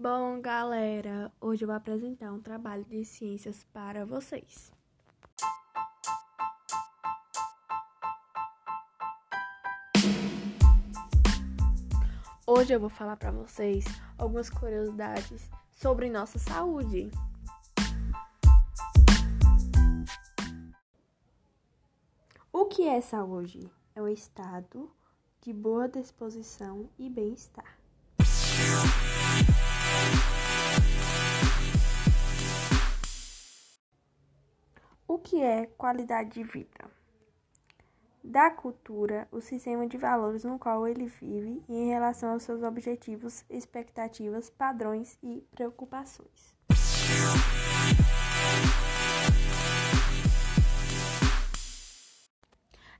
Bom, galera, hoje eu vou apresentar um trabalho de ciências para vocês. Hoje eu vou falar para vocês algumas curiosidades sobre nossa saúde. O que é saúde? É o estado de boa disposição e bem-estar. O que é qualidade de vida? Da cultura, o sistema de valores no qual ele vive e em relação aos seus objetivos, expectativas, padrões e preocupações.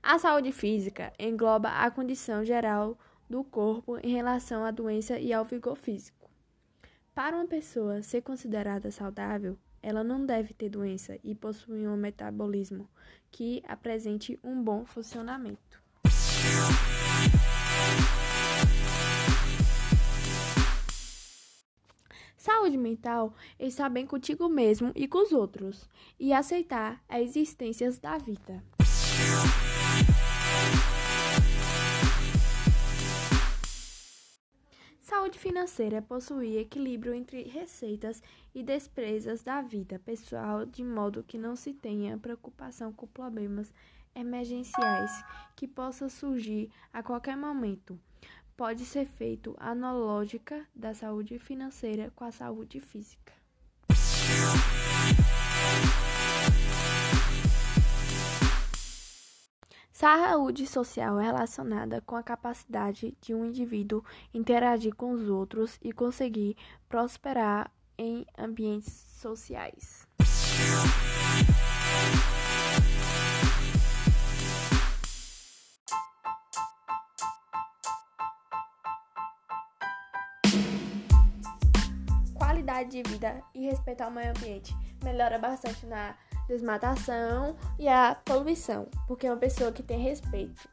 A saúde física engloba a condição geral do corpo em relação à doença e ao vigor físico. Para uma pessoa ser considerada saudável, ela não deve ter doença e possuir um metabolismo que apresente um bom funcionamento. Saúde mental é estar bem contigo mesmo e com os outros e aceitar as existências da vida. Saúde financeira é possuir equilíbrio entre receitas e despesas da vida pessoal, de modo que não se tenha preocupação com problemas emergenciais que possam surgir a qualquer momento. Pode ser feito analógica da saúde financeira com a saúde física. Saúde social é relacionada com a capacidade de um indivíduo interagir com os outros e conseguir prosperar em ambientes sociais. Qualidade de vida e respeito ao meio ambiente melhora bastante na desmatação e a poluição, porque uma pessoa que tem respeito